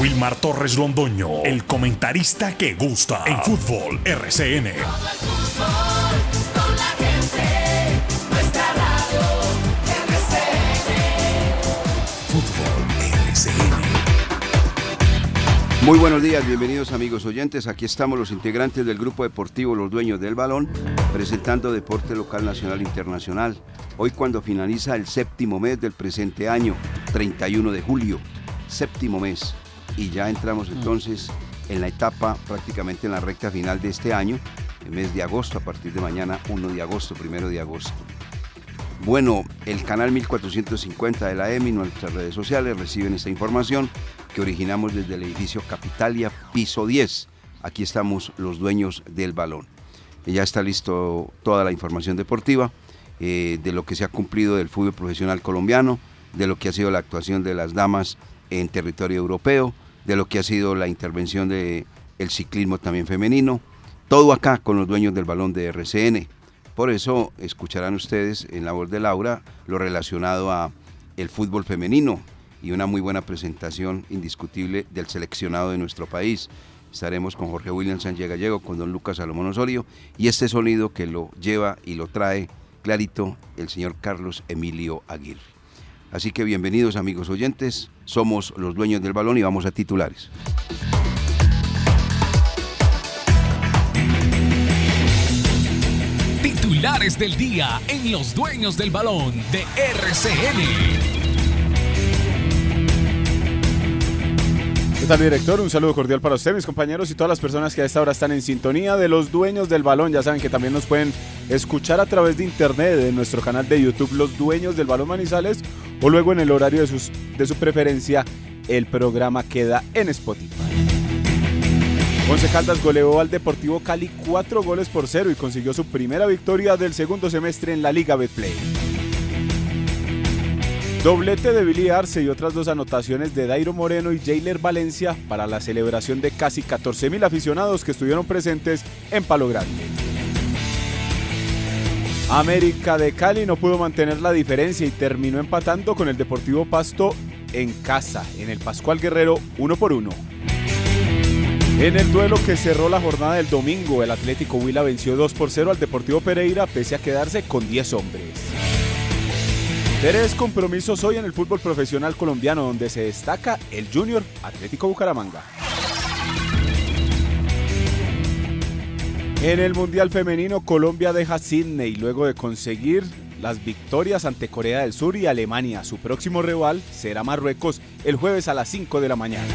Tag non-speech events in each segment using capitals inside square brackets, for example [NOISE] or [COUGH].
Wilmar Torres Londoño, el comentarista que gusta en fútbol RCN. Fútbol RCN. Muy buenos días, bienvenidos amigos oyentes. Aquí estamos los integrantes del grupo deportivo Los Dueños del Balón, presentando deporte local, nacional e internacional. Hoy cuando finaliza el séptimo mes del presente año, 31 de julio, séptimo mes. Y ya entramos entonces en la etapa, prácticamente en la recta final de este año, el mes de agosto, a partir de mañana 1 de agosto, primero de agosto. Bueno, el canal 1450 de la EMI, nuestras redes sociales reciben esta información que originamos desde el edificio Capitalia, piso 10. Aquí estamos los dueños del balón. Ya está listo toda la información deportiva eh, de lo que se ha cumplido del fútbol profesional colombiano, de lo que ha sido la actuación de las damas en territorio europeo, de lo que ha sido la intervención del el ciclismo también femenino. Todo acá con los dueños del balón de RCN. Por eso escucharán ustedes en la voz de Laura lo relacionado a el fútbol femenino y una muy buena presentación indiscutible del seleccionado de nuestro país. Estaremos con Jorge William Sánchez Gallego, con don Lucas Salomón Osorio y este sonido que lo lleva y lo trae clarito el señor Carlos Emilio Aguirre. Así que bienvenidos amigos oyentes, somos los dueños del balón y vamos a titulares. Titulares del día en Los Dueños del Balón de RCN. ¿Qué tal, director? Un saludo cordial para usted, mis compañeros y todas las personas que a esta hora están en sintonía de los dueños del balón. Ya saben que también nos pueden escuchar a través de internet en nuestro canal de YouTube Los Dueños del Balón Manizales o luego en el horario de, sus, de su preferencia el programa queda en Spotify. Once Caldas goleó al Deportivo Cali cuatro goles por cero y consiguió su primera victoria del segundo semestre en la Liga Betplay. Doblete de Billy Arce y otras dos anotaciones de Dairo Moreno y Jailer Valencia para la celebración de casi 14.000 aficionados que estuvieron presentes en Palo Grande. América de Cali no pudo mantener la diferencia y terminó empatando con el Deportivo Pasto en casa, en el Pascual Guerrero, uno por uno. En el duelo que cerró la jornada del domingo, el Atlético Huila venció 2 por 0 al Deportivo Pereira pese a quedarse con 10 hombres. Tres compromisos hoy en el fútbol profesional colombiano donde se destaca el Junior Atlético Bucaramanga. En el Mundial Femenino, Colombia deja Sydney luego de conseguir las victorias ante Corea del Sur y Alemania. Su próximo rival será Marruecos el jueves a las 5 de la mañana.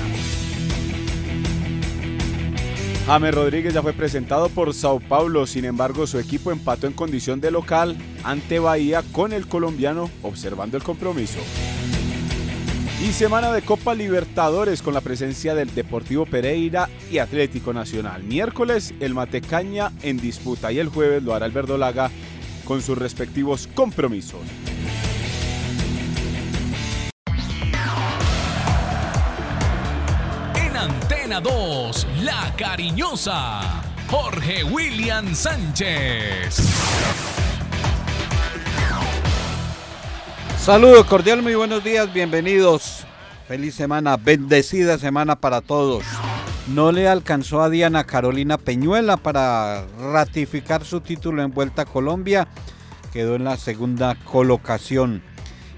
James Rodríguez ya fue presentado por Sao Paulo, sin embargo su equipo empató en condición de local ante Bahía con el colombiano observando el compromiso. Y semana de Copa Libertadores con la presencia del Deportivo Pereira y Atlético Nacional. Miércoles el Matecaña en disputa y el jueves lo hará el Verdolaga con sus respectivos compromisos. Antena 2, La Cariñosa, Jorge William Sánchez. Saludos cordial, muy buenos días, bienvenidos. Feliz semana, bendecida semana para todos. No le alcanzó a Diana Carolina Peñuela para ratificar su título en Vuelta a Colombia. Quedó en la segunda colocación.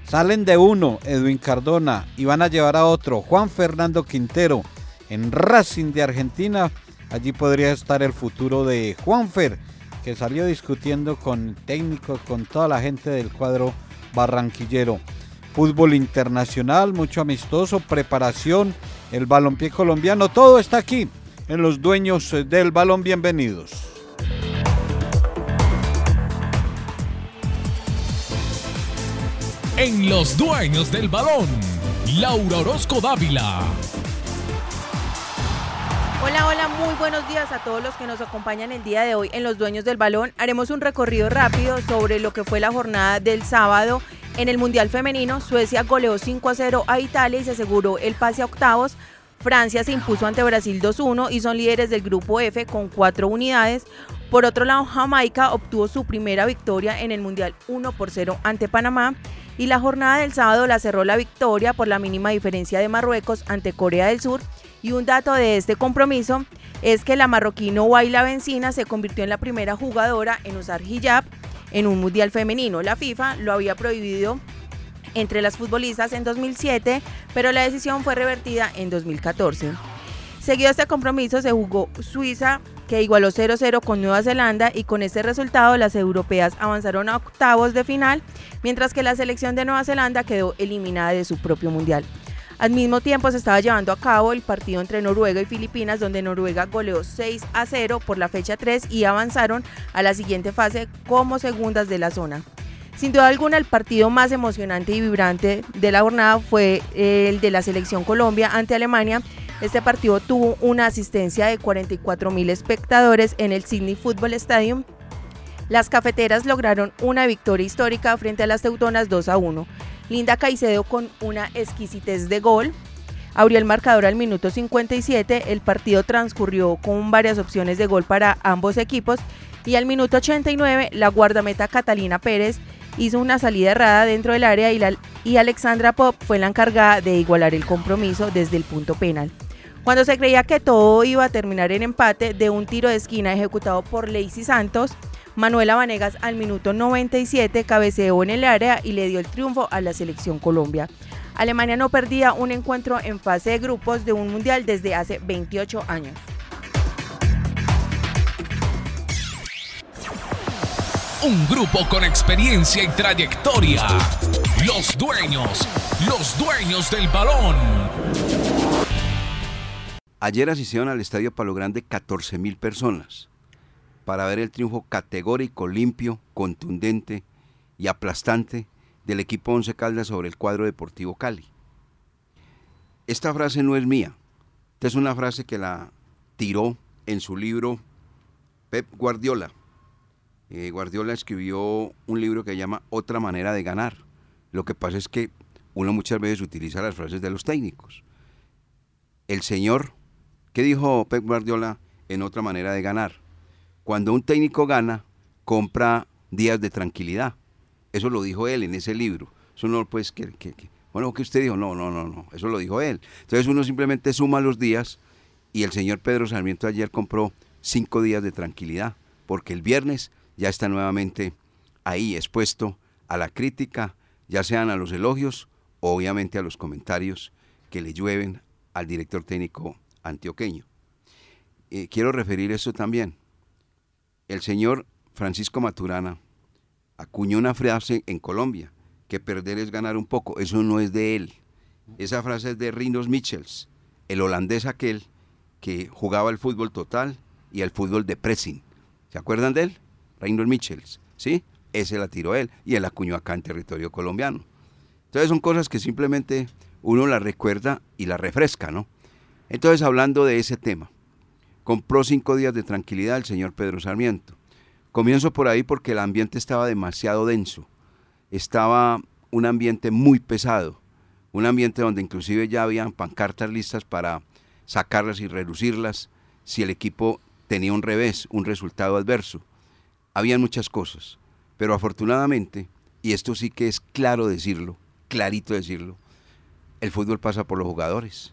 Salen de uno Edwin Cardona y van a llevar a otro Juan Fernando Quintero en Racing de Argentina. Allí podría estar el futuro de Juanfer, que salió discutiendo con técnicos, con toda la gente del cuadro barranquillero. Fútbol internacional, mucho amistoso, preparación, el balompié colombiano, todo está aquí en los dueños del balón. Bienvenidos. En Los Dueños del Balón, Laura Orozco Dávila. Hola, hola, muy buenos días a todos los que nos acompañan el día de hoy en Los Dueños del Balón. Haremos un recorrido rápido sobre lo que fue la jornada del sábado en el Mundial Femenino. Suecia goleó 5 a 0 a Italia y se aseguró el pase a octavos. Francia se impuso ante Brasil 2-1 y son líderes del grupo F con cuatro unidades. Por otro lado, Jamaica obtuvo su primera victoria en el Mundial 1 por 0 ante Panamá y la jornada del sábado la cerró la victoria por la mínima diferencia de Marruecos ante Corea del Sur y un dato de este compromiso es que la marroquino Waila Benzina se convirtió en la primera jugadora en usar hijab en un mundial femenino. La FIFA lo había prohibido entre las futbolistas en 2007, pero la decisión fue revertida en 2014. Seguido este compromiso se jugó Suiza, que igualó 0-0 con Nueva Zelanda y con este resultado las europeas avanzaron a octavos de final, mientras que la selección de Nueva Zelanda quedó eliminada de su propio mundial. Al mismo tiempo se estaba llevando a cabo el partido entre Noruega y Filipinas, donde Noruega goleó 6 a 0 por la fecha 3 y avanzaron a la siguiente fase como segundas de la zona. Sin duda alguna, el partido más emocionante y vibrante de la jornada fue el de la selección Colombia ante Alemania. Este partido tuvo una asistencia de 44 mil espectadores en el Sydney Football Stadium. Las cafeteras lograron una victoria histórica frente a las teutonas 2 a 1. Linda Caicedo con una exquisitez de gol. Abrió el marcador al minuto 57. El partido transcurrió con varias opciones de gol para ambos equipos. Y al minuto 89, la guardameta Catalina Pérez hizo una salida errada dentro del área y, la, y Alexandra Pop fue la encargada de igualar el compromiso desde el punto penal. Cuando se creía que todo iba a terminar en empate de un tiro de esquina ejecutado por Lacey Santos, Manuela Vanegas al minuto 97 cabeceó en el área y le dio el triunfo a la selección Colombia. Alemania no perdía un encuentro en fase de grupos de un mundial desde hace 28 años. Un grupo con experiencia y trayectoria. Los dueños, los dueños del balón. Ayer asistieron al Estadio Palo Grande 14 mil personas para ver el triunfo categórico, limpio, contundente y aplastante del equipo Once Caldas sobre el cuadro deportivo Cali. Esta frase no es mía, esta es una frase que la tiró en su libro Pep Guardiola eh, Guardiola escribió un libro que llama Otra manera de ganar. Lo que pasa es que uno muchas veces utiliza las frases de los técnicos. El señor, ¿qué dijo Pep Guardiola en Otra manera de ganar? Cuando un técnico gana, compra días de tranquilidad. Eso lo dijo él en ese libro. Eso no, pues, que, que, bueno, ¿qué usted dijo? No, no, no, no. Eso lo dijo él. Entonces uno simplemente suma los días y el señor Pedro Sarmiento ayer compró cinco días de tranquilidad, porque el viernes ya está nuevamente ahí expuesto a la crítica, ya sean a los elogios o obviamente a los comentarios que le llueven al director técnico antioqueño. Eh, quiero referir eso también. El señor Francisco Maturana acuñó una frase en Colombia, que perder es ganar un poco. Eso no es de él. Esa frase es de Rinos Michels, el holandés aquel que jugaba el fútbol total y el fútbol de pressing. ¿Se acuerdan de él? Reynolds Michels, ¿sí? Ese la tiró él y él acuñó acá en territorio colombiano. Entonces son cosas que simplemente uno las recuerda y las refresca, ¿no? Entonces hablando de ese tema, compró cinco días de tranquilidad el señor Pedro Sarmiento. Comienzo por ahí porque el ambiente estaba demasiado denso, estaba un ambiente muy pesado, un ambiente donde inclusive ya habían pancartas listas para sacarlas y reducirlas si el equipo tenía un revés, un resultado adverso habían muchas cosas, pero afortunadamente, y esto sí que es claro decirlo, clarito decirlo, el fútbol pasa por los jugadores.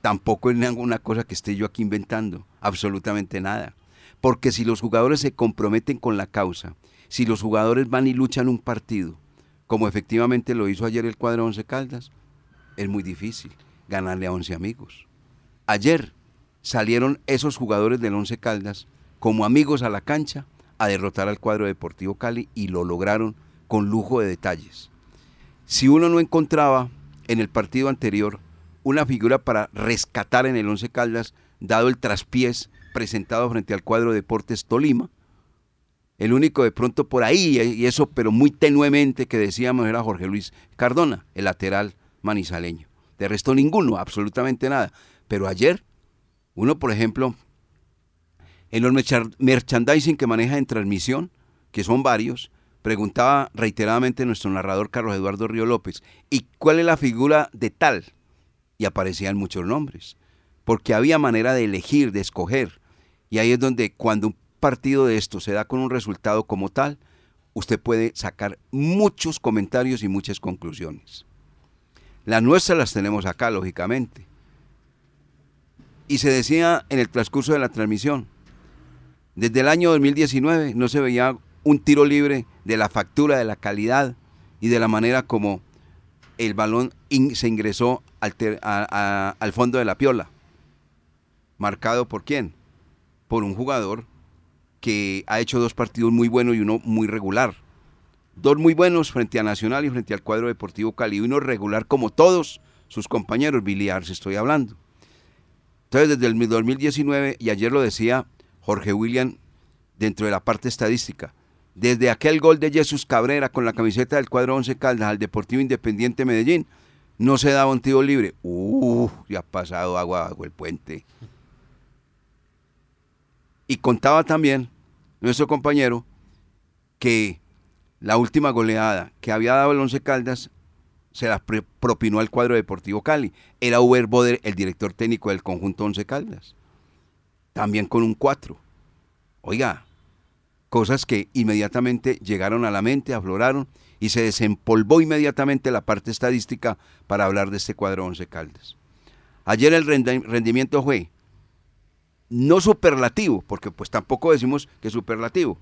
Tampoco es ninguna cosa que esté yo aquí inventando, absolutamente nada. Porque si los jugadores se comprometen con la causa, si los jugadores van y luchan un partido, como efectivamente lo hizo ayer el cuadro Once Caldas, es muy difícil ganarle a Once amigos. Ayer salieron esos jugadores del Once Caldas como amigos a la cancha a derrotar al cuadro deportivo Cali y lo lograron con lujo de detalles. Si uno no encontraba en el partido anterior una figura para rescatar en el Once Caldas, dado el traspiés presentado frente al cuadro Deportes Tolima, el único de pronto por ahí, y eso pero muy tenuemente que decíamos era Jorge Luis Cardona, el lateral manizaleño. De resto ninguno, absolutamente nada. Pero ayer, uno por ejemplo, en los merchandising que maneja en transmisión, que son varios, preguntaba reiteradamente nuestro narrador Carlos Eduardo Río López, ¿y cuál es la figura de tal? Y aparecían muchos nombres, porque había manera de elegir, de escoger. Y ahí es donde cuando partido de esto se da con un resultado como tal, usted puede sacar muchos comentarios y muchas conclusiones. Las nuestras las tenemos acá, lógicamente. Y se decía en el transcurso de la transmisión, desde el año 2019 no se veía un tiro libre de la factura, de la calidad y de la manera como el balón se ingresó al, al fondo de la piola. ¿Marcado por quién? Por un jugador que ha hecho dos partidos muy buenos y uno muy regular. Dos muy buenos frente a Nacional y frente al cuadro deportivo Cali. Uno regular como todos sus compañeros, Biliar, estoy hablando. Entonces, desde el 2019, y ayer lo decía Jorge William dentro de la parte estadística, desde aquel gol de Jesús Cabrera con la camiseta del cuadro 11 Caldas al Deportivo Independiente Medellín, no se daba un tiro libre. Uh, ya ha pasado agua bajo el puente. Y contaba también nuestro compañero que la última goleada que había dado el Once Caldas se la propinó al cuadro deportivo Cali. Era Uber Boder, el director técnico del conjunto Once Caldas. También con un 4. Oiga, cosas que inmediatamente llegaron a la mente, afloraron y se desempolvó inmediatamente la parte estadística para hablar de este cuadro Once Caldas. Ayer el rendimiento fue no superlativo, porque pues tampoco decimos que superlativo,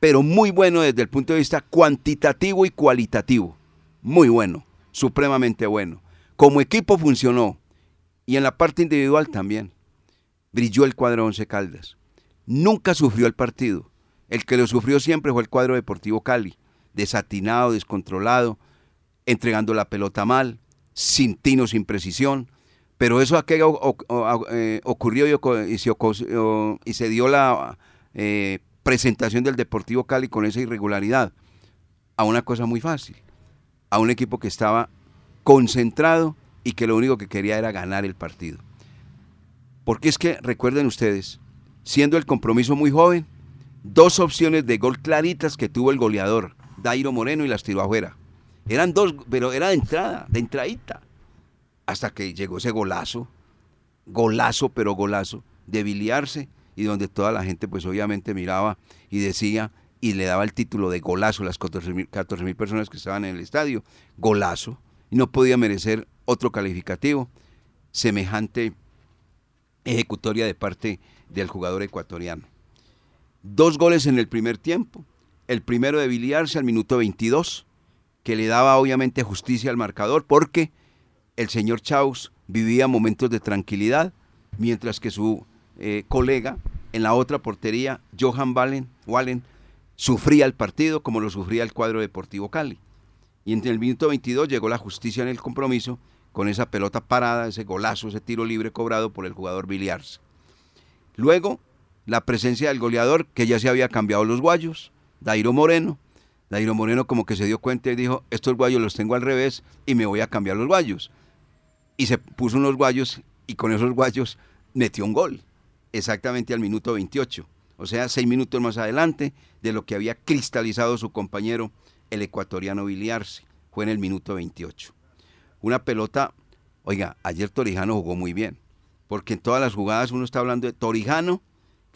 pero muy bueno desde el punto de vista cuantitativo y cualitativo. Muy bueno, supremamente bueno. Como equipo funcionó y en la parte individual también. Brilló el cuadro Once Caldas. Nunca sufrió el partido. El que lo sufrió siempre fue el cuadro Deportivo Cali. Desatinado, descontrolado, entregando la pelota mal, sin tino, sin precisión pero eso aquello eh, ocurrió y, se, dio la eh, presentación del Deportivo Cali con esa irregularidad a una cosa muy fácil, a un equipo que estaba concentrado y que lo único que quería era ganar el partido. Porque es que, recuerden ustedes, siendo el compromiso muy joven, dos opciones de gol claritas que tuvo el goleador, Dairo Moreno, y las tiró afuera. Eran dos, pero era de entrada, de entradita hasta que llegó ese golazo, golazo, pero golazo, de biliarse y donde toda la gente pues obviamente miraba y decía y le daba el título de golazo a las 14 mil personas que estaban en el estadio, golazo, y no podía merecer otro calificativo, semejante ejecutoria de parte del jugador ecuatoriano. Dos goles en el primer tiempo, el primero de biliarse al minuto 22, que le daba obviamente justicia al marcador porque el señor Chaus vivía momentos de tranquilidad, mientras que su eh, colega en la otra portería, Johan Wallen, Wallen, sufría el partido como lo sufría el cuadro deportivo Cali. Y en el minuto 22 llegó la justicia en el compromiso con esa pelota parada, ese golazo, ese tiro libre cobrado por el jugador Biliars. Luego, la presencia del goleador que ya se había cambiado los guayos, Dairo Moreno. Dairo Moreno como que se dio cuenta y dijo, estos guayos los tengo al revés y me voy a cambiar los guayos y se puso unos guayos y con esos guayos metió un gol, exactamente al minuto 28. O sea, seis minutos más adelante de lo que había cristalizado su compañero, el ecuatoriano Biliarse. Fue en el minuto 28. Una pelota, oiga, ayer Torijano jugó muy bien, porque en todas las jugadas uno está hablando de Torijano,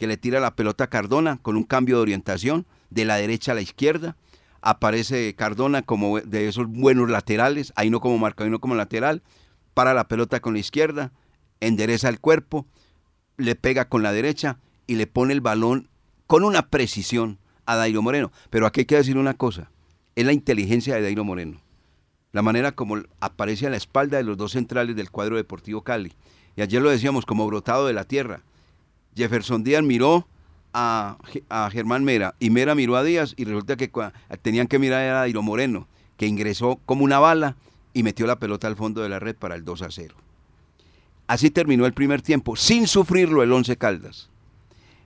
que le tira la pelota a Cardona con un cambio de orientación de la derecha a la izquierda. Aparece Cardona como de esos buenos laterales, ahí no como marca, ahí no como lateral, para la pelota con la izquierda, endereza el cuerpo, le pega con la derecha y le pone el balón con una precisión a Dairo Moreno. Pero aquí hay que decir una cosa, es la inteligencia de Dairo Moreno. La manera como aparece a la espalda de los dos centrales del cuadro deportivo Cali. Y ayer lo decíamos como brotado de la tierra. Jefferson Díaz miró a, a Germán Mera y Mera miró a Díaz y resulta que tenían que mirar a Dairo Moreno, que ingresó como una bala y metió la pelota al fondo de la red para el 2 a 0. Así terminó el primer tiempo, sin sufrirlo el 11 Caldas.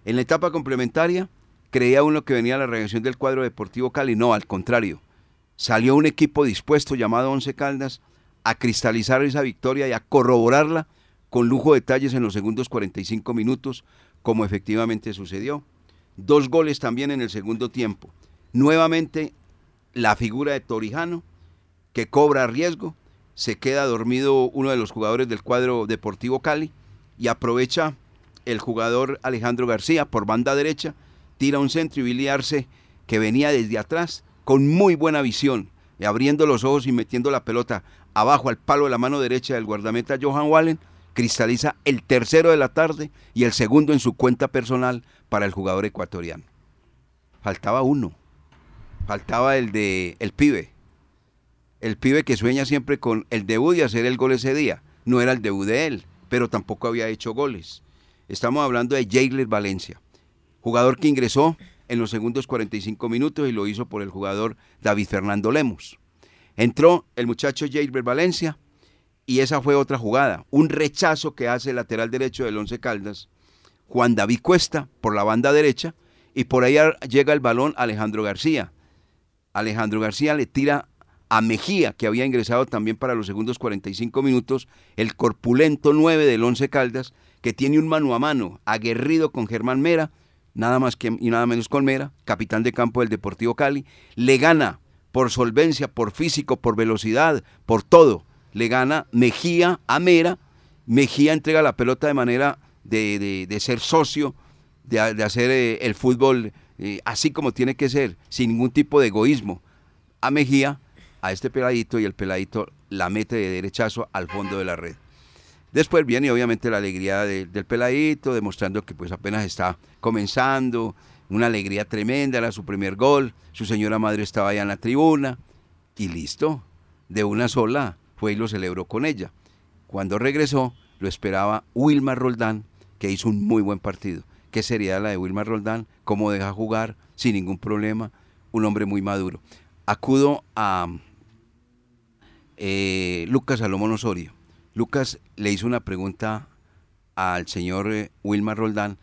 En la etapa complementaria, creía uno que venía la reacción del cuadro deportivo Cali. No, al contrario. Salió un equipo dispuesto llamado 11 Caldas a cristalizar esa victoria y a corroborarla con lujo de detalles en los segundos 45 minutos, como efectivamente sucedió. Dos goles también en el segundo tiempo. Nuevamente la figura de Torijano que cobra riesgo, se queda dormido uno de los jugadores del cuadro Deportivo Cali y aprovecha el jugador Alejandro García por banda derecha, tira un centro y Billy Arce, que venía desde atrás, con muy buena visión, y abriendo los ojos y metiendo la pelota abajo al palo de la mano derecha del guardameta Johan Wallen, cristaliza el tercero de la tarde y el segundo en su cuenta personal para el jugador ecuatoriano. Faltaba uno, faltaba el de el pibe, el pibe que sueña siempre con el debut y hacer el gol ese día. No era el debut de él, pero tampoco había hecho goles. Estamos hablando de Jailer Valencia, jugador que ingresó en los segundos 45 minutos y lo hizo por el jugador David Fernando Lemos. Entró el muchacho Jailer Valencia y esa fue otra jugada, un rechazo que hace el lateral derecho del Once Caldas, Juan David Cuesta por la banda derecha y por ahí llega el balón Alejandro García. Alejandro García le tira a Mejía, que había ingresado también para los segundos 45 minutos, el corpulento 9 del Once Caldas, que tiene un mano a mano, aguerrido con Germán Mera, nada más que y nada menos con Mera, capitán de campo del Deportivo Cali, le gana por solvencia, por físico, por velocidad, por todo. Le gana Mejía a Mera, Mejía entrega la pelota de manera de, ser socio, de, hacer eh, el fútbol eh, así como tiene que ser, sin ningún tipo de egoísmo. A Mejía a este peladito y el peladito la mete de derechazo al fondo de la red. Después viene obviamente la alegría del peladito, demostrando que pues apenas está comenzando, una alegría tremenda, era su primer gol, su señora madre estaba allá en la tribuna. Y listo, de una sola fue y lo celebró con ella. Cuando regresó, lo esperaba Wilmar Roldán, que hizo un muy buen partido. ¿Qué sería la de Wilmar Roldán? ¿Cómo deja jugar sin ningún problema? Un hombre muy maduro. Acudo a, eh, Lucas Salomón Osorio. Lucas le hizo una pregunta al señor eh, Wilmar Roldán,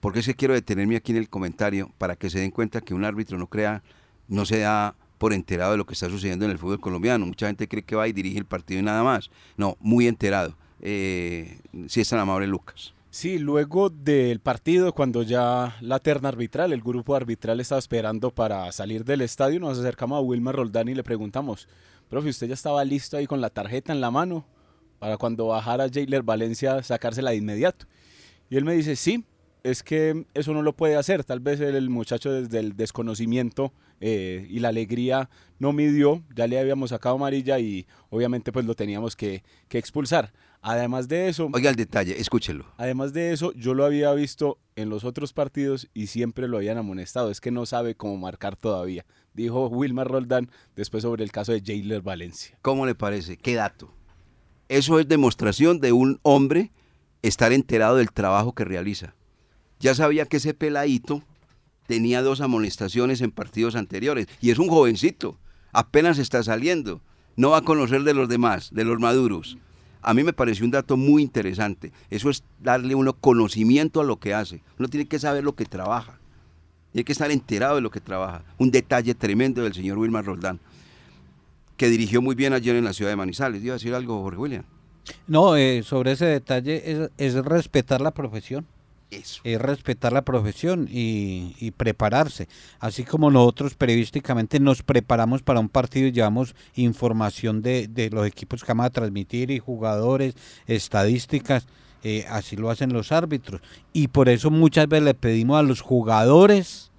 porque es que quiero detenerme aquí en el comentario para que se den cuenta que un árbitro no crea, no se da por enterado de lo que está sucediendo en el fútbol colombiano. Mucha gente cree que va y dirige el partido y nada más. No, muy enterado. Eh, si es tan amable, Lucas. Sí, luego del partido, cuando ya la terna arbitral, el grupo arbitral estaba esperando para salir del estadio, nos acercamos a Wilmar Roldán y le preguntamos, profe, ¿usted ya estaba listo ahí con la tarjeta en la mano para cuando bajara Jailer Valencia sacársela de inmediato? Y él me dice, sí, es que eso no lo puede hacer. Tal vez el muchacho desde el desconocimiento eh, y la alegría no midió, ya le habíamos sacado amarilla y obviamente pues lo teníamos que, que expulsar. Además de eso... Oiga el detalle, escúchelo. Además de eso, yo lo había visto en los otros partidos y siempre lo habían amonestado. Es que no sabe cómo marcar todavía dijo Wilmar Roldán después sobre el caso de Jailer Valencia. ¿Cómo le parece? ¿Qué dato? Eso es demostración de un hombre estar enterado del trabajo que realiza. Ya sabía que ese peladito tenía dos amonestaciones en partidos anteriores y es un jovencito, apenas está saliendo, no va a conocer de los demás, de los maduros. A mí me pareció un dato muy interesante. Eso es darle uno conocimiento a lo que hace. Uno tiene que saber lo que trabaja hay que estar enterado de lo que trabaja. Un detalle tremendo del señor Wilmar Roldán, que dirigió muy bien ayer en la ciudad de Manizales. ¿Iba a decir algo, Jorge William? No, eh, sobre ese detalle es, respetar la profesión. Es respetar la profesión y, prepararse. Así como nosotros periodísticamente nos preparamos para un partido y llevamos información de, de los equipos que vamos a transmitir y jugadores, estadísticas eh, así lo hacen los árbitros. Y por eso muchas veces le pedimos a los jugadores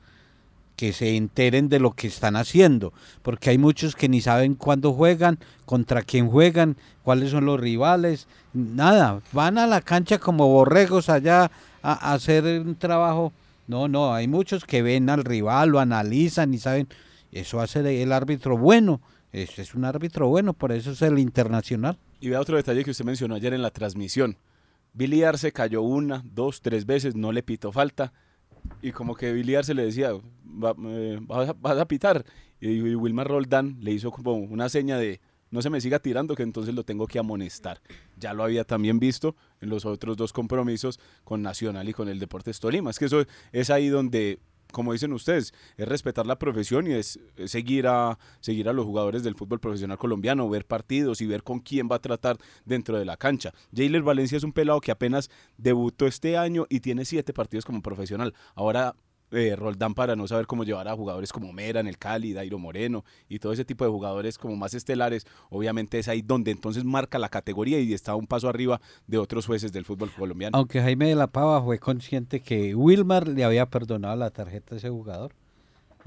que se enteren de lo que están haciendo, porque hay muchos que ni saben cuándo juegan, contra quién juegan, cuáles son los rivales, nada, van a la cancha como borregos allá hacer un trabajo. No, no, hay muchos que ven al rival, lo analizan y saben, eso hace el árbitro bueno, es, es un árbitro bueno, por eso es el internacional. Y vea otro detalle que usted mencionó ayer en la transmisión. Billy Arce cayó una, dos, tres veces, no le pitó falta. Y como que Billy Arce le decía, eh, vas, a, pitar. Y, Wilmar Roldán le hizo como una seña de, no se me siga tirando, que entonces lo tengo que amonestar. Ya lo había también visto en los otros dos compromisos con Nacional y con el Deportes Tolima. Es que eso es ahí donde como dicen ustedes, es respetar la profesión y es, seguir, a, seguir a los jugadores del fútbol profesional colombiano, ver partidos y ver con quién va a tratar dentro de la cancha. Jailer Valencia es un pelado que apenas debutó este año y tiene siete partidos como profesional. Ahora eh, Roldán para no saber cómo llevar a jugadores como Mera en el Cali, Dairo Moreno y todo ese tipo de jugadores como más estelares, obviamente es ahí donde entonces marca la categoría y está un paso arriba de otros jueces del fútbol colombiano. Aunque Jaime de la Pava fue consciente que Wilmar le había perdonado la tarjeta a ese jugador.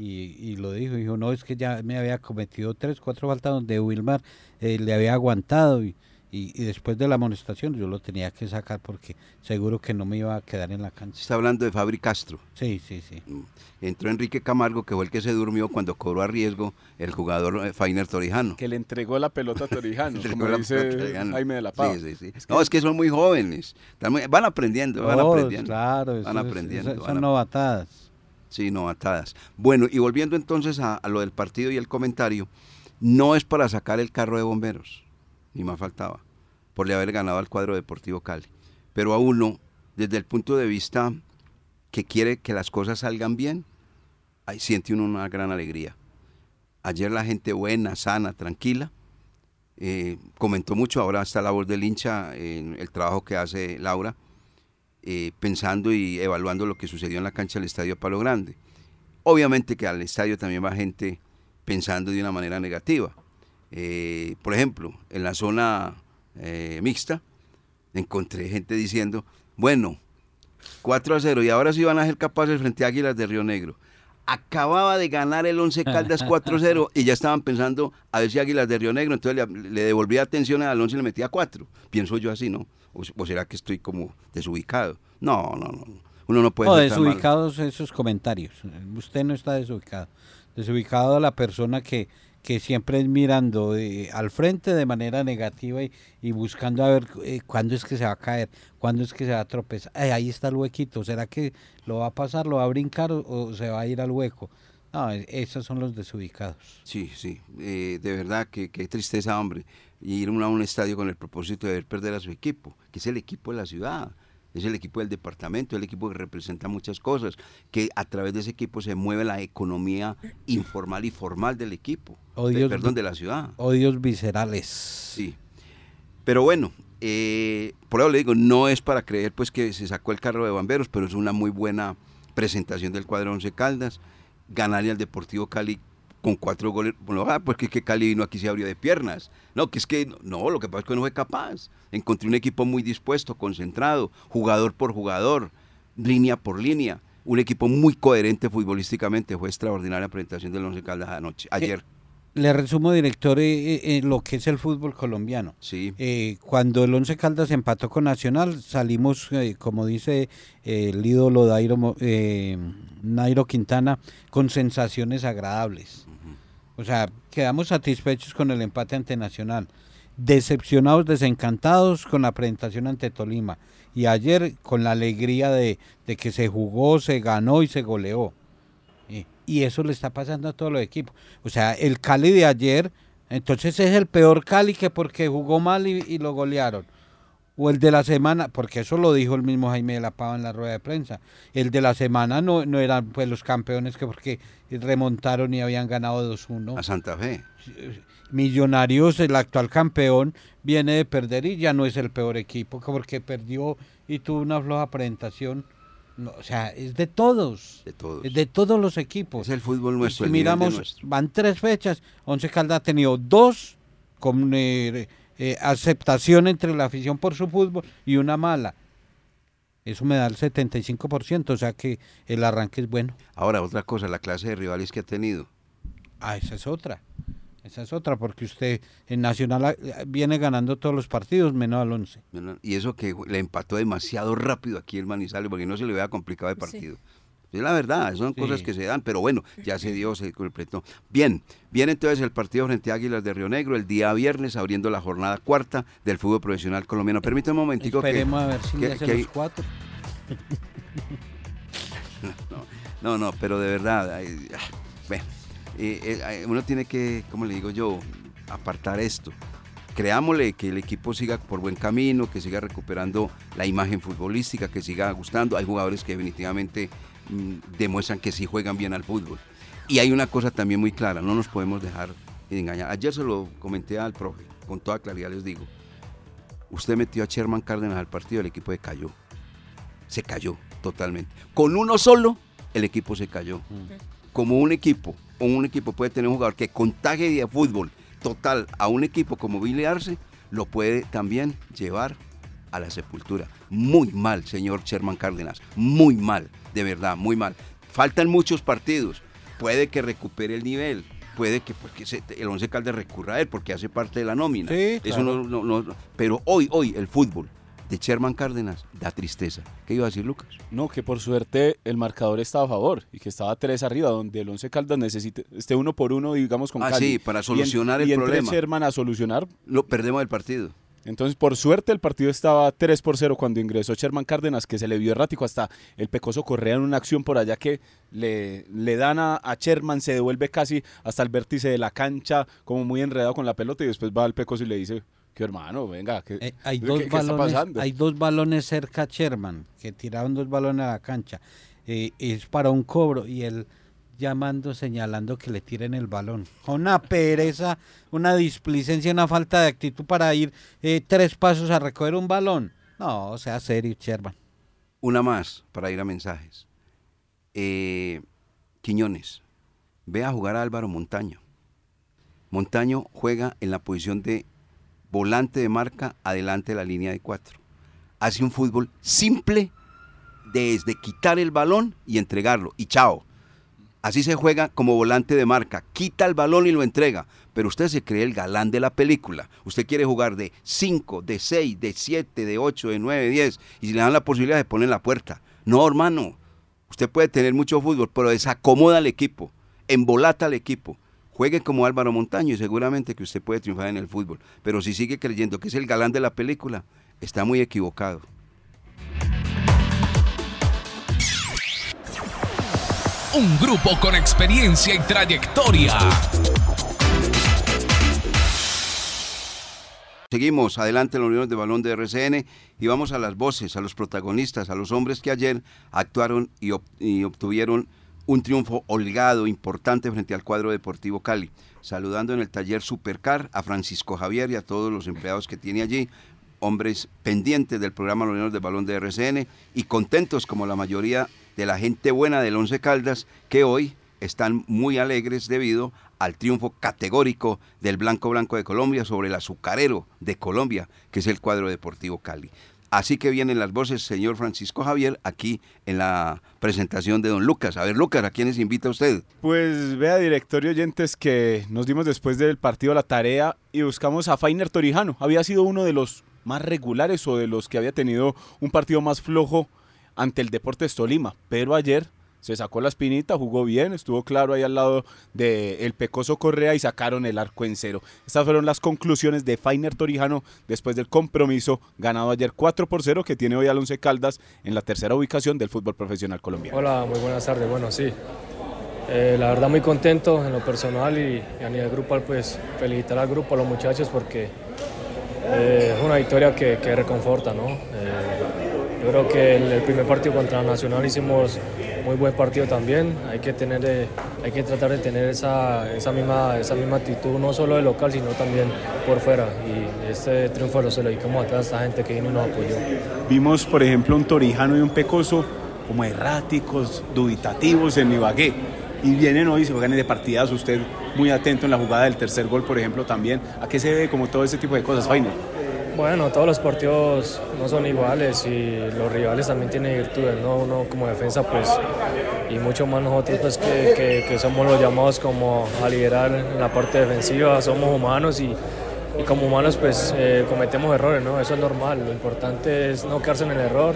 Y, lo dijo, dijo, no, es que ya me había cometido tres, cuatro faltas donde Wilmar eh, le había aguantado y, y, después de la amonestación yo lo tenía que sacar porque seguro que no me iba a quedar en la cancha. Está hablando de Fabri Castro. Sí, sí, sí. Mm. Entró Enrique Camargo, que fue el que se durmió cuando cobró a riesgo el jugador eh, Fainer Torijano. Que le entregó la pelota a Torijano, [LAUGHS] como dice Jaime de la Paz. Sí, sí, sí. no, es que son muy jóvenes. van aprendiendo, van aprendiendo. Claro, van aprendiendo. son novatadas. Sí, novatadas. Bueno, y volviendo entonces a lo del partido y el comentario, no es para sacar el carro de bomberos ni más faltaba, por le haber ganado al cuadro deportivo Cali. Pero a uno, desde el punto de vista que quiere que las cosas salgan bien, ahí siente uno una gran alegría. Ayer la gente buena, sana, tranquila, eh, comentó mucho, ahora está la voz del hincha en el trabajo que hace Laura, eh, pensando y evaluando lo que sucedió en la cancha del Estadio Palo Grande. Obviamente que al estadio también va gente pensando de una manera negativa. Eh, por ejemplo, en la zona eh, mixta, encontré gente diciendo, bueno, 4 a 0 y ahora sí van a ser capaces frente a Águilas de Río Negro. Acababa de ganar el 11 Caldas 4 a [LAUGHS] 0 y ya estaban pensando a ver si Águilas de Río Negro, entonces le, devolvía atención al 11 y le metía 4. Pienso yo así, ¿no? O, será que estoy como desubicado? No, no, no. Uno no puede... No, desubicados esos comentarios. Usted no está desubicado. Desubicado a la persona que que siempre es mirando eh, al frente de manera negativa y, buscando a ver eh, cuándo es que se va a caer, cuándo es que se va a tropezar. ahí está el huequito, ¿será que lo va a pasar, lo va a brincar o, se va a ir al hueco? No, e, esos son los desubicados. Sí, sí, eh, de verdad que qué tristeza, hombre, ir a un estadio con el propósito de ver perder a su equipo, que es el equipo de la ciudad es el equipo del departamento, el equipo que representa muchas cosas, que a través de ese equipo se mueve la economía informal y formal del equipo, perdón, de la ciudad. Odios viscerales. Sí. Pero bueno, eh, por eso le digo, no es para creer pues que se sacó el carro de bomberos, pero es una muy buena presentación del cuadro Once Caldas, ganarle al Deportivo Cali con cuatro goles. Bueno, ah, pues que, que Cali vino aquí se abrió de piernas. No, que es que no, lo que pasa es que no fue capaz. Encontré un equipo muy dispuesto, concentrado, jugador por jugador, línea por línea. Un equipo muy coherente futbolísticamente. Fue extraordinaria presentación del Once Caldas anoche, ayer. Le resumo, director, eh, eh, lo que es el fútbol colombiano. Sí. Eh, cuando el Once Caldas empató con Nacional, salimos, como dice el ídolo Dairo, Nairo Quintana, con sensaciones agradables. O sea, quedamos satisfechos con el empate ante Nacional, decepcionados, desencantados con la presentación ante Tolima. Y ayer con la alegría de, que se jugó, se ganó y se goleó. Y, eso le está pasando a todos los equipos. O sea, el Cali de ayer, entonces es el peor Cali que porque jugó mal y lo golearon o el de la semana, porque eso lo dijo el mismo Jaime de la Pava en la rueda de prensa, el de la semana no, no eran pues los campeones que porque remontaron y habían ganado 2-1. A Santa Fe. Millonarios, el actual campeón, viene de perder y ya no es el peor equipo, porque perdió y tuvo una floja presentación. O sea, es de todos. De todos. Es de todos los equipos. Es el fútbol nuestro. Si miramos, van tres fechas. Once Caldas ha tenido dos con eh, eh, aceptación entre la afición por su fútbol y una mala. Eso me da el 75%, o sea que el arranque es bueno. Ahora, otra cosa, la clase de rivales que ha tenido. Ah, esa es otra. Esa es otra, porque usted en Nacional ah, viene ganando todos los partidos, menos al 11. Y eso que le empató demasiado rápido aquí el Manizales, porque no se le vea complicado el partido. Es la verdad, son cosas que se dan, pero bueno, ya se dio, se completó. Bien, viene entonces el partido frente a Águilas de Río Negro el día viernes, abriendo la jornada cuarta del fútbol profesional colombiano. Permítame un momentico Esperemos a ver si que, los cuatro. [LAUGHS] no, no, pero de verdad, bueno, eh, eh, uno tiene que, como le digo yo, apartar esto creámosle que el equipo siga por buen camino, que siga recuperando la imagen futbolística, que siga gustando. Hay jugadores que definitivamente Mm, demuestran que sí juegan bien al fútbol. Y hay una cosa también muy clara, no nos podemos dejar engañar. Ayer se lo comenté al profe, con toda claridad les digo, usted metió a Sherman Cárdenas al partido, el equipo de cayó. Se cayó totalmente. Con uno solo el equipo se cayó. Como un equipo, o un equipo puede tener un jugador que contagie de fútbol total a un equipo como Billy Arce, lo puede también llevar a la sepultura. Muy mal, señor Sherman Cárdenas. Muy mal, de verdad, muy mal. Faltan muchos partidos. Puede que recupere el nivel. Puede que, porque el Once Caldas recurra a él porque hace parte de la nómina. Sí, Eso claro. no, no- no- pero hoy, hoy, el fútbol de Sherman Cárdenas da tristeza. ¿Qué iba a decir Lucas? No, que por suerte el marcador estaba a favor y que estaba 3 arriba, donde el Once Caldas necesite esté uno por uno, digamos, con Ah, Cali. sí, para Y en- solucionar el y problema. Sherman a solucionar. Lo perdemos el partido. Entonces, por suerte, el partido estaba 3 por 0 cuando ingresó Sherman Cárdenas, que se le vio errático hasta el Pecoso Correa en una acción por allá que le, le dan a, a Sherman, se devuelve casi hasta el vértice de la cancha, como muy enredado con la pelota, y después va al Pecoso y le dice, que hermano, venga, ¿qué, Eh, hay, qué- dos qué está balones, pasando? hay dos balones cerca a Sherman, que tiraron dos balones a la cancha. Eh, es para un cobro y él llamando, señalando que le tiren el balón. Una pereza, una displicencia, una falta de actitud para ir eh, tres pasos a recoger un balón. No, sea serio, Sherman. Una más para ir a mensajes. Eh, Quiñones, ve a jugar a Álvaro Montaño. Montaño juega en la posición de volante de marca adelante de la línea de cuatro. Hace un fútbol simple desde quitar el balón y entregarlo. Y chao. Así se juega como volante de marca. Quita el balón y lo entrega. Pero usted se cree el galán de la película. Usted quiere jugar de 5, de 6, de 7, de 8, de 9, 10. Y si le dan la posibilidad de poner la puerta. No, hermano. Usted puede tener mucho fútbol, pero desacomoda al equipo. Embolata al equipo. Juegue como Álvaro Montaño y seguramente que usted puede triunfar en el fútbol. Pero si sigue creyendo que es el galán de la película, está muy equivocado. Un grupo con experiencia y trayectoria. Seguimos adelante en la Unión de Balón de RCN y vamos a las voces, a los protagonistas, a los hombres que ayer actuaron y, ob- y obtuvieron un triunfo holgado, importante frente al cuadro deportivo Cali. Saludando en el taller Supercar a Francisco Javier y a todos los empleados que tiene allí, hombres pendientes del programa La Unión de Balón de RCN y contentos como la mayoría de la gente buena del Once Caldas que hoy están muy alegres debido al triunfo categórico del Blanco Blanco de Colombia sobre el azucarero de Colombia, que es el cuadro deportivo Cali. Así que vienen las voces, señor Francisco Javier, aquí en la presentación de don Lucas. A ver, Lucas, ¿a quiénes invita usted? Pues vea, director y oyentes, que nos dimos después del partido la tarea y buscamos a Fainer Torijano. Había sido uno de los más regulares o de los que había tenido un partido más flojo ante el Deportes Tolima, pero ayer se sacó la espinita, jugó bien, estuvo claro ahí al lado de el Pecoso Correa y sacaron el arco en cero. Estas fueron las conclusiones de Fainer Torijano después del compromiso ganado ayer 4 por 0 que tiene hoy al Once Caldas en la tercera ubicación del fútbol profesional colombiano. Hola, muy buenas tardes. Bueno, sí, eh, la verdad muy contento en lo personal y, a nivel grupal, pues felicitar al grupo, a los muchachos, porque eh, es una victoria que, que reconforta, ¿no? Eh, yo creo que el, el primer partido contra Nacional hicimos muy buen partido también. Hay que, tener, eh, hay que tratar de tener esa, misma actitud, no solo de local, sino también por fuera. Y este triunfo lo se lo dedicamos a toda esta gente que vino y nos apoyó. Vimos, por ejemplo, un Torijano y un Pecoso como erráticos, dubitativos en Ibagué. Y vienen hoy, se juegan de partidas, usted muy atento en la jugada del tercer gol, por ejemplo, también. ¿A qué se debe como todo ese tipo de cosas, Fainer? Bueno, todos los partidos no son iguales y los rivales también tienen virtudes, ¿no? Uno como defensa, pues, y mucho más nosotros, pues, que, somos los llamados como a liderar la parte defensiva, somos humanos y, y como humanos, pues, eh, cometemos errores, ¿no? Eso es normal, lo importante es no quedarse en el error,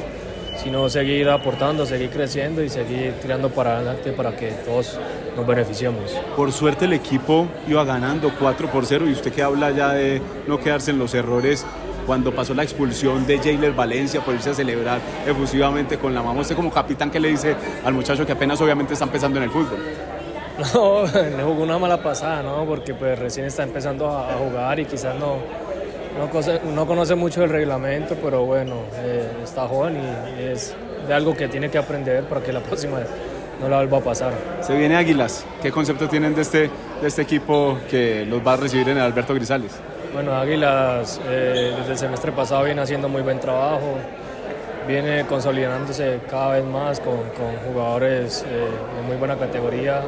sino seguir aportando, seguir creciendo y seguir tirando para adelante para que todos nos beneficiemos. Por suerte el equipo iba ganando 4 por 0 y usted que habla ya de no quedarse en los errores cuando pasó la expulsión de Jailer Valencia por irse a celebrar efusivamente con la mamá. Usted como capitán, ¿qué le dice al muchacho que apenas obviamente está empezando en el fútbol? [LAUGHS] No, le jugó una mala pasada, ¿no? Porque pues recién está empezando a, jugar y quizás no, no, conoce, no conoce mucho el reglamento, pero bueno, eh, está joven y, y es de algo que tiene que aprender para que la próxima vez no la vuelva a pasar. Se viene Águilas. ¿Qué concepto tienen de este, de este equipo que los va a recibir en el Alberto Grisales? Bueno, Águilas eh, desde el semestre pasado viene haciendo muy buen trabajo. viene consolidándose cada vez más con, jugadores eh, de muy buena categoría.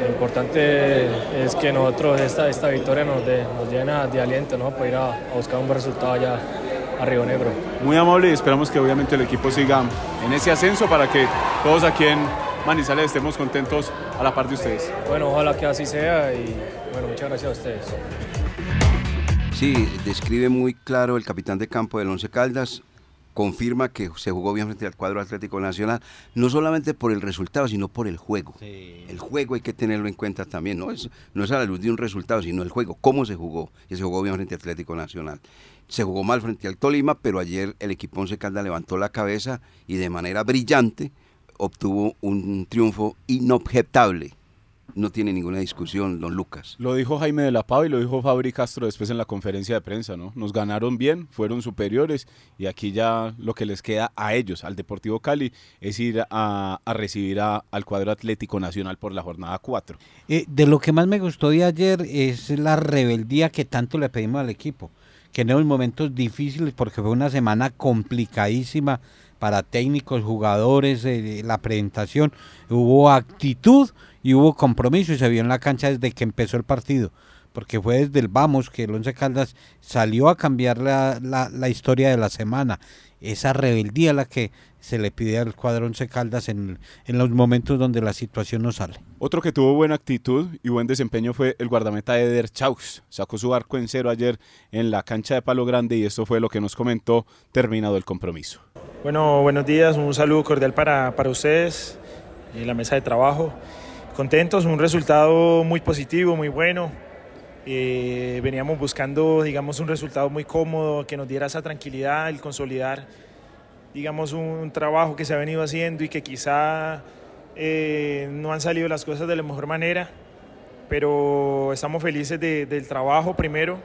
Lo importante es que nosotros esta, esta victoria nos, nos llena de aliento ¿no? para ir a, buscar un buen resultado allá a Río Negro. Muy amable y esperamos que obviamente el equipo siga en ese ascenso para que todos aquí en Manizales estemos contentos a la par de ustedes. Bueno, ojalá que así sea y bueno, muchas gracias a ustedes. Sí, describe muy claro el capitán de campo del Once Caldas, confirma que se jugó bien frente al cuadro Atlético Nacional, no solamente por el resultado, sino por el juego. El juego hay que tenerlo en cuenta también, ¿no? Es, no es a la luz de un resultado, sino el juego, cómo se jugó. Y se jugó bien frente al Atlético Nacional. Se jugó mal frente al Tolima, pero ayer el equipo Once Caldas levantó la cabeza y de manera brillante obtuvo un triunfo inobjetable no tiene ninguna discusión, don Lucas. Lo dijo Jaime de la Pava y lo dijo Fabri Castro después en la conferencia de prensa, ¿no? Nos ganaron bien, fueron superiores y aquí ya lo que les queda a ellos, al Deportivo Cali, es ir a, recibir al cuadro Atlético Nacional por la jornada 4. Eh, de lo que más me gustó de ayer es la rebeldía que tanto le pedimos al equipo, que en unos momentos difíciles, porque fue una semana complicadísima para técnicos, jugadores, eh, la presentación, hubo actitud y hubo compromiso y se vio en la cancha desde que empezó el partido, porque fue desde el vamos que el Once Caldas salió a cambiar la, la, historia de la semana, esa rebeldía la que se le pide al cuadro Once Caldas en, en, los momentos donde la situación no sale. Otro que tuvo buena actitud y buen desempeño fue el guardameta Eder Chaus. Sacó su arco en cero ayer en la cancha de Palo Grande y esto fue lo que nos comentó terminado el compromiso. Bueno, buenos días, un saludo cordial para, para ustedes y la mesa de trabajo contentos, un resultado muy positivo, muy bueno. Eh, veníamos buscando, digamos, un resultado muy cómodo que nos diera esa tranquilidad, el consolidar, digamos, un trabajo que se ha venido haciendo y que quizá eh, no han salido las cosas de la mejor manera, pero estamos felices del trabajo primero,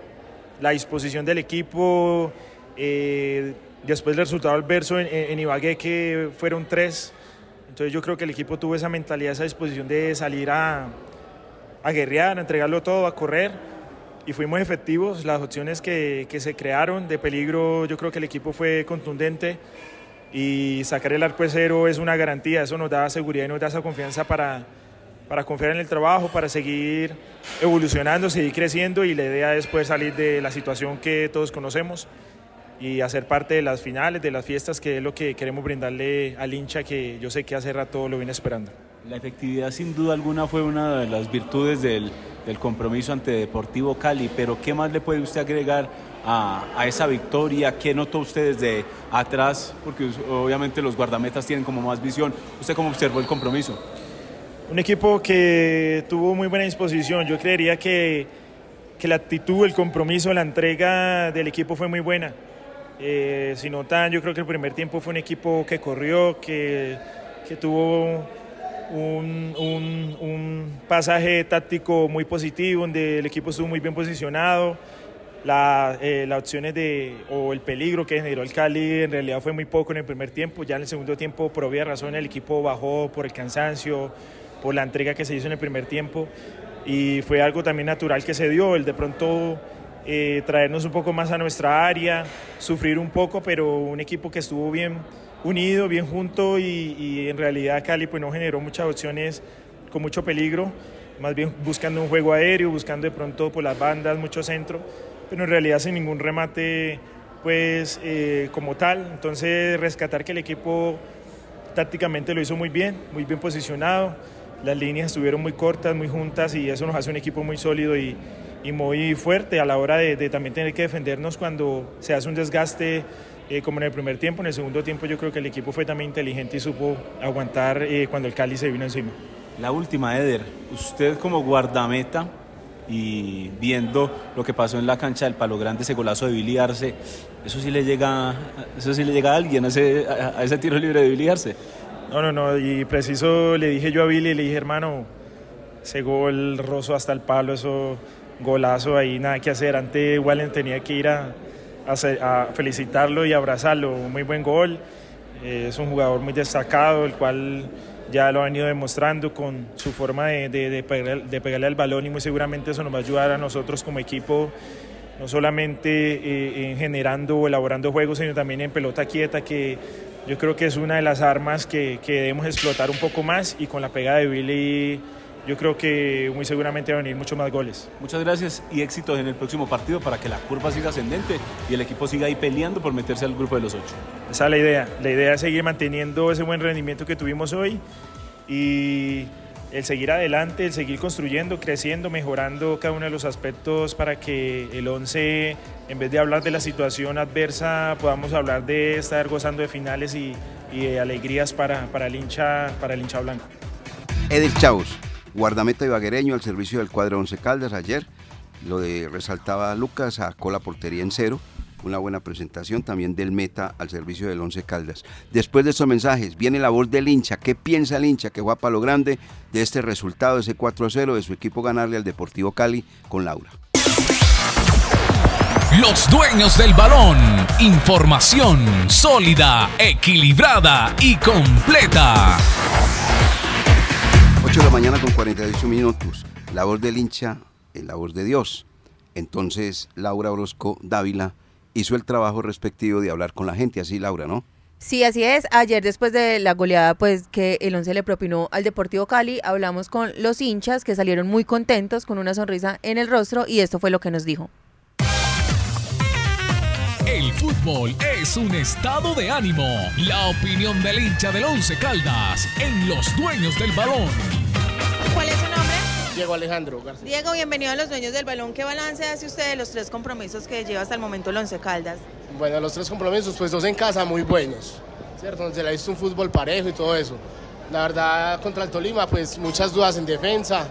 la disposición del equipo, eh, después del resultado adverso en, en Ibagué que fueron tres entonces yo creo que el equipo tuvo esa mentalidad, esa disposición de salir a, a guerrear, a entregarlo todo, a correr y fuimos efectivos. Las opciones que, que, se crearon de peligro, yo creo que el equipo fue contundente y sacar el arco de cero es una garantía, eso nos da seguridad y nos da esa confianza para, para confiar en el trabajo, para seguir evolucionando, seguir creciendo y la idea es poder salir de la situación que todos conocemos y hacer parte de las finales, de las fiestas, que es lo que queremos brindarle al hincha que yo sé que hace rato lo viene esperando. La efectividad sin duda alguna fue una de las virtudes del, del compromiso ante Deportivo Cali, pero ¿qué más le puede usted agregar a, a, esa victoria? ¿Qué notó usted desde atrás? Porque obviamente los guardametas tienen como más visión. ¿Usted cómo observó el compromiso? Un equipo que tuvo muy buena disposición. Yo creería que, que la actitud, el compromiso, la entrega del equipo fue muy buena. Eh, si notan, yo creo que el primer tiempo fue un equipo que corrió, que, que tuvo un, un, un, pasaje táctico muy positivo, donde el equipo estuvo muy bien posicionado. La, eh, las opciones de, o el peligro que generó el Cali en realidad fue muy poco en el primer tiempo. Ya en el segundo tiempo, por obvia razón, el equipo bajó por el cansancio, por la entrega que se hizo en el primer tiempo. Y fue algo también natural que se dio. El de pronto eh, traernos un poco más a nuestra área, sufrir un poco, pero un equipo que estuvo bien unido, bien junto y, en realidad Cali pues no generó muchas opciones con mucho peligro, más bien buscando un juego aéreo, buscando de pronto por las bandas, mucho centro, pero en realidad sin ningún remate pues eh, como tal, entonces rescatar que el equipo tácticamente lo hizo muy bien, muy bien posicionado, las líneas estuvieron muy cortas, muy juntas y eso nos hace un equipo muy sólido y, y muy fuerte a la hora de, también tener que defendernos cuando se hace un desgaste eh, como en el primer tiempo. En el segundo tiempo yo creo que el equipo fue también inteligente y supo aguantar eh, cuando el Cali se vino encima. La última, Eder, usted como guardameta y viendo lo que pasó en la cancha del Palo Grande, ese golazo de Billy Arce, eso sí le llega, eso sí le llega a alguien, a ese, a ese tiro libre de Billy Arce. No, no, no, y preciso le dije yo a Billy, le dije, hermano, ese gol roso hasta el palo, eso golazo ahí, nada que hacer. Antes Wallen tenía que ir a, felicitarlo y abrazarlo. Muy buen gol. Eh, es un jugador muy destacado, el cual ya lo ha venido demostrando con su forma de, de, pegarle al balón y muy seguramente eso nos va a ayudar a nosotros como equipo no solamente eh, en generando o elaborando juegos, sino también en pelota quieta, que yo creo que es una de las armas que, que debemos explotar un poco más y con la pegada de Billy yo creo que muy seguramente van a venir muchos más goles. Muchas gracias y éxitos en el próximo partido para que la curva siga ascendente y el equipo siga ahí peleando por meterse al grupo de los ocho. Esa es la idea. La idea es seguir manteniendo ese buen rendimiento que tuvimos hoy y el seguir adelante, el seguir construyendo, creciendo, mejorando cada uno de los aspectos para que el 11, en vez de hablar de la situación adversa, podamos hablar de estar gozando de finales y, y de alegrías para, para, el hincha, para el hincha blanco. Edel Chaus, guardameta ibaguereño al servicio del cuadro Once Caldas ayer. Lo de resaltaba Lucas, sacó la portería en cero. Una buena presentación también del meta al servicio del Once Caldas. Después de estos mensajes, viene la voz del hincha. ¿Qué piensa el hincha que para lo grande de este resultado, ese 4-0 de su equipo ganarle al Deportivo Cali con Laura? Los dueños del balón. Información sólida, equilibrada y completa. 8 de la mañana con 48 minutos. La voz del hincha es la voz de Dios. Entonces Laura Orozco Dávila hizo el trabajo respectivo de hablar con la gente, así Laura, ¿no? Sí, así es. Ayer después de la goleada pues que el 11 le propinó al Deportivo Cali, hablamos con los hinchas que salieron muy contentos con una sonrisa en el rostro y esto fue lo que nos dijo. El fútbol es un estado de ánimo. La opinión del hincha del Once Caldas en Los Dueños del Balón. ¿Cuál es su nombre? Diego Alejandro García. Diego, bienvenido a los dueños del balón. ¿Qué balance hace usted de los tres compromisos que lleva hasta el momento el Once Caldas? Bueno, los tres compromisos, pues dos en casa muy buenos, ¿cierto? Donde se le ha visto un fútbol parejo y todo eso. La verdad, contra el Tolima, pues muchas dudas en defensa,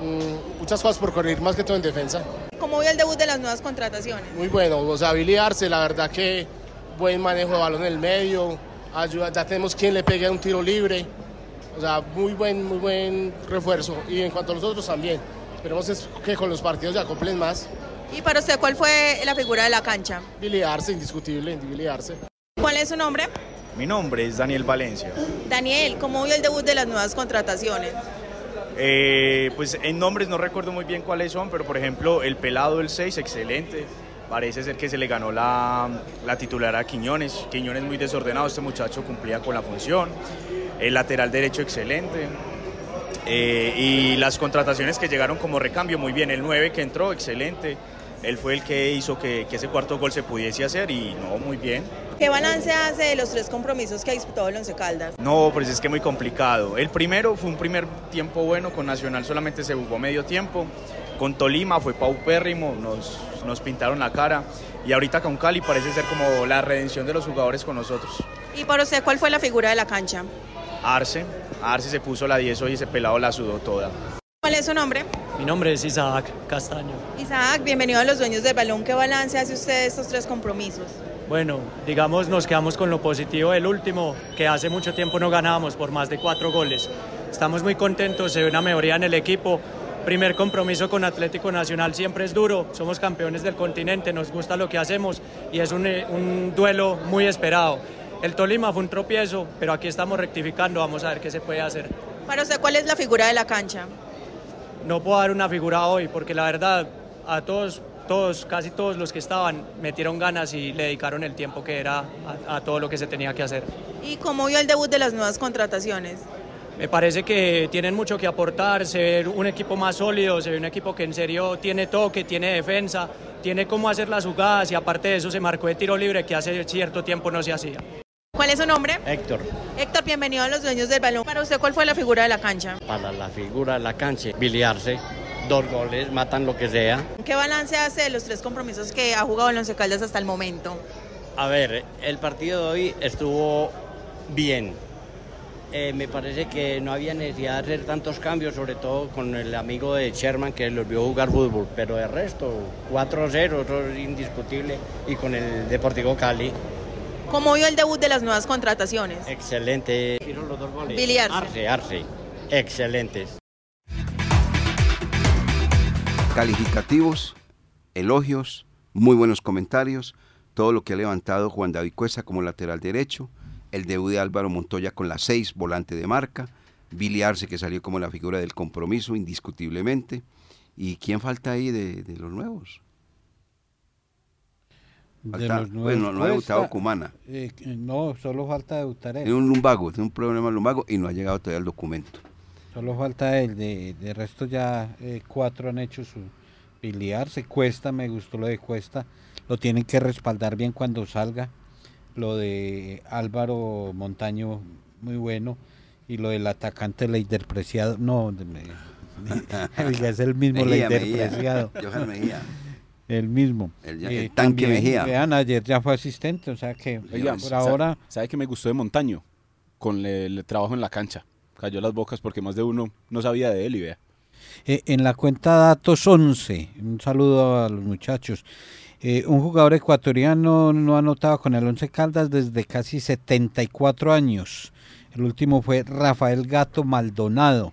mmm, muchas cosas por correr, más que todo en defensa. ¿Cómo vio el debut de las nuevas contrataciones? Muy bueno, o sea, habilitarse, la verdad que buen manejo de balón en el medio, ayuda, ya tenemos quien le pegue un tiro libre, o sea, muy buen, muy buen refuerzo. Y en cuanto a los otros también, esperemos es que con los partidos se acoplen más. ¿Y para usted cuál fue la figura de la cancha? Billy Arce, indiscutible, Billy Arce. ¿Cuál es su nombre? Mi nombre es Daniel Valencia. Daniel, ¿cómo vio el debut de las nuevas contrataciones? Eh, pues en nombres no recuerdo muy bien cuáles son, pero por ejemplo el pelado del 6, excelente. Parece ser que se le ganó la, la titular a Quiñones. Quiñones muy desordenado, este muchacho cumplía con la función. El lateral derecho excelente. Eh, y las contrataciones que llegaron como recambio, muy bien. El 9 que entró, excelente. Él fue el que hizo que, que ese cuarto gol se pudiese hacer y no, muy bien. ¿Qué balance hace de los tres compromisos que ha disputado el Once Caldas? No, pues es que muy complicado. El primero fue un primer tiempo bueno, con Nacional solamente se jugó medio tiempo. Con Tolima fue paupérrimo, nos, nos pintaron la cara. Y ahorita con Cali parece ser como la redención de los jugadores con nosotros. ¿Y para usted cuál fue la figura de la cancha? Arce, Arce se puso la 10 hoy y ese pelado la sudó toda. ¿Cuál es su nombre? Mi nombre es Isaac Castaño. Isaac, bienvenido a los dueños del balón. ¿Qué balance hace usted de estos tres compromisos? Bueno, digamos, nos quedamos con lo positivo del último, que hace mucho tiempo no ganábamos por más de cuatro goles. Estamos muy contentos, se ve una mejoría en el equipo. Primer compromiso con Atlético Nacional siempre es duro, somos campeones del continente, nos gusta lo que hacemos y es un, un duelo muy esperado. El Tolima fue un tropiezo, pero aquí estamos rectificando, vamos a ver qué se puede hacer. Para usted, ¿cuál es la figura de la cancha? No puedo dar una figura hoy porque la verdad a todos, todos, casi todos los que estaban metieron ganas y le dedicaron el tiempo que era a, a todo lo que se tenía que hacer. ¿Y cómo vio el debut de las nuevas contrataciones? Me parece que tienen mucho que aportar, se ve un equipo más sólido, se ve un equipo que en serio tiene toque, tiene defensa, tiene cómo hacer las jugadas y aparte de eso se marcó de tiro libre que hace cierto tiempo no se hacía. ¿Cuál es su nombre? Héctor. Héctor, bienvenido a los dueños del balón. Para usted, ¿cuál fue la figura de la cancha? Para la figura de la cancha, biliarse, dos goles, matan lo que sea. ¿Qué balance hace de los tres compromisos que ha jugado el Once Caldas hasta el momento? A ver, el partido de hoy estuvo bien. Eh, me parece que no había necesidad de hacer tantos cambios, sobre todo con el amigo de Sherman que los vio jugar fútbol, pero el resto, 4-0, eso es indiscutible, y con el Deportivo Cali. ¿Cómo vio el debut de las nuevas contrataciones? Excelente. Los dos goles. Billy Arce. Arce, Arce. Excelentes. Calificativos, elogios, muy buenos comentarios, todo lo que ha levantado Juan David Cuesta como lateral derecho, el debut de Álvaro Montoya con la 6, volante de marca, Billy Arce que salió como la figura del compromiso indiscutiblemente, y quién falta ahí de, de los nuevos. Falta- bueno, no ha debutado Cumana. eh, no, solo falta debutar él. Tiene un lumbago, tiene un problema lumbago y no ha llegado todavía el documento. Solo falta él, de, de resto ya eh, cuatro han hecho su filiarse. Cuesta, me gustó lo de Cuesta. Lo tienen que respaldar bien cuando salga. Lo de Álvaro Montaño, muy bueno. Y lo del atacante Leider Preciado, no, me- [LAUGHS] es el mismo Leider Preciado. Johan Mejía. El mismo. El- Eh, el tanque también, Mejía. Vean, ayer ya fue asistente, o sea que Oiga, por ahora... ¿Sabe que me gustó de Montaño? Con el, el trabajo en la cancha. Cayó las bocas porque más de uno no sabía de él y vea. Eh, en la cuenta Datos 11, un saludo a los muchachos. Eh, un jugador ecuatoriano no ha anotado con el Once Caldas desde casi 74 años. El último fue Rafael Gato Maldonado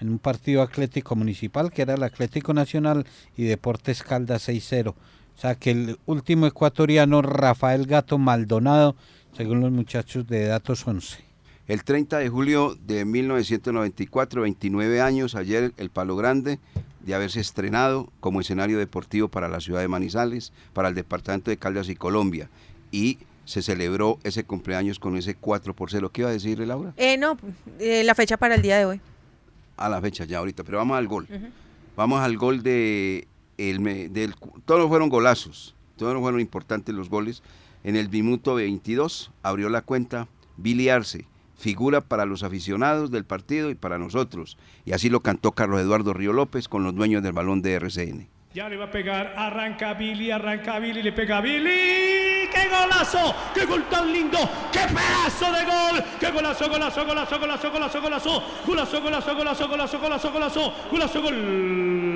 en un partido atlético municipal que era el Atlético Nacional y Deportes Caldas 6-0. O sea que el último ecuatoriano Rafael Gato Maldonado, según los muchachos de Datos 11. El 30 de julio de 1994, 29 años, ayer el Palo Grande de haberse estrenado como escenario deportivo para la ciudad de Manizales, para el departamento de Caldas y Colombia. Y se celebró ese cumpleaños con ese 4 por 0. ¿Qué iba a decirle, Laura? Eh, no, eh, la fecha para el día de hoy. A la fecha ya ahorita, pero vamos al gol. Vamos al gol de el, me- del todos fueron golazos, todos fueron importantes los goles. En el minuto 22 abrió la cuenta Billy Arce, figura para los aficionados del partido y para nosotros. Y así lo cantó Carlos Eduardo Río López con los dueños del balón de RCN. Ya le va a pegar, arranca Billy, arranca Billy, le pega a Billy. ¡Qué golazo! ¡Qué gol tan lindo! ¡Qué pedazo de gol! ¡Qué golazo, golazo, golazo, golazo, golazo, golazo! Golazo, golazo, golazo, golazo, golazo, golazo, golazo, gol.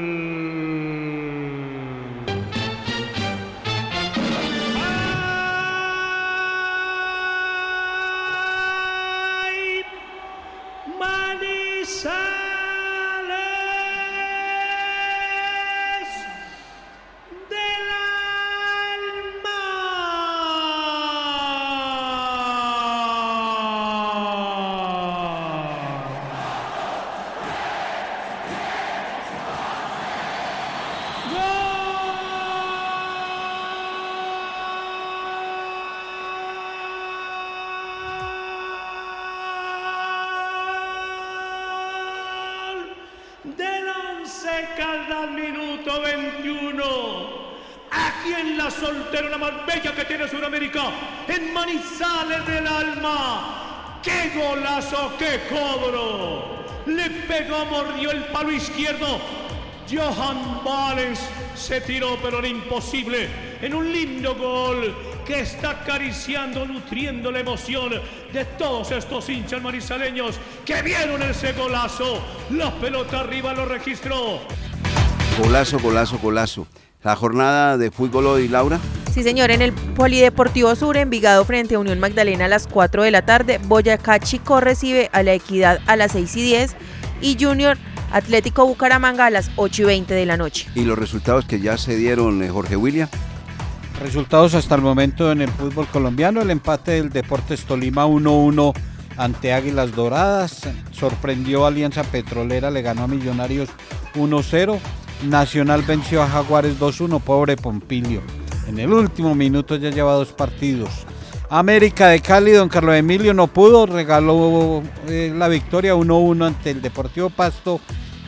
Aquí en la soltera, la más bella que tiene Sudamérica, en Manizales del Alma. ¡Qué golazo, qué cobro! Le pegó, mordió el palo izquierdo. Johan Valens se tiró, pero era imposible. En un lindo gol que está acariciando, nutriendo la emoción de todos estos hinchas manizaleños que vieron ese golazo. La pelota arriba lo registró. Golazo, golazo, golazo. La jornada de fútbol hoy, Laura. Sí, señor, en el Polideportivo Sur, Envigado frente a Unión Magdalena a las 4 de la tarde, Boyacá Chico recibe a la Equidad a las 6 y 10 y Junior Atlético Bucaramanga a las 8 y 20 de la noche. Y los resultados que ya se dieron, eh, Jorge William. Resultados hasta el momento en el fútbol colombiano, el empate del Deportes Tolima 1-1 ante Águilas Doradas, sorprendió a Alianza Petrolera, le ganó a Millonarios 1-0, Nacional venció a Jaguares 2-1, pobre Pompilio. En el último minuto ya lleva dos partidos. América de Cali, don Carlos Emilio no pudo, regaló eh, la victoria 1-1 ante el Deportivo Pasto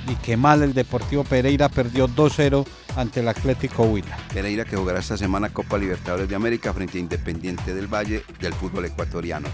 y qué mal el Deportivo Pereira perdió 2-0 ante el Atlético Huila. Pereira que jugará esta semana Copa Libertadores de América frente a Independiente del Valle del fútbol ecuatoriano.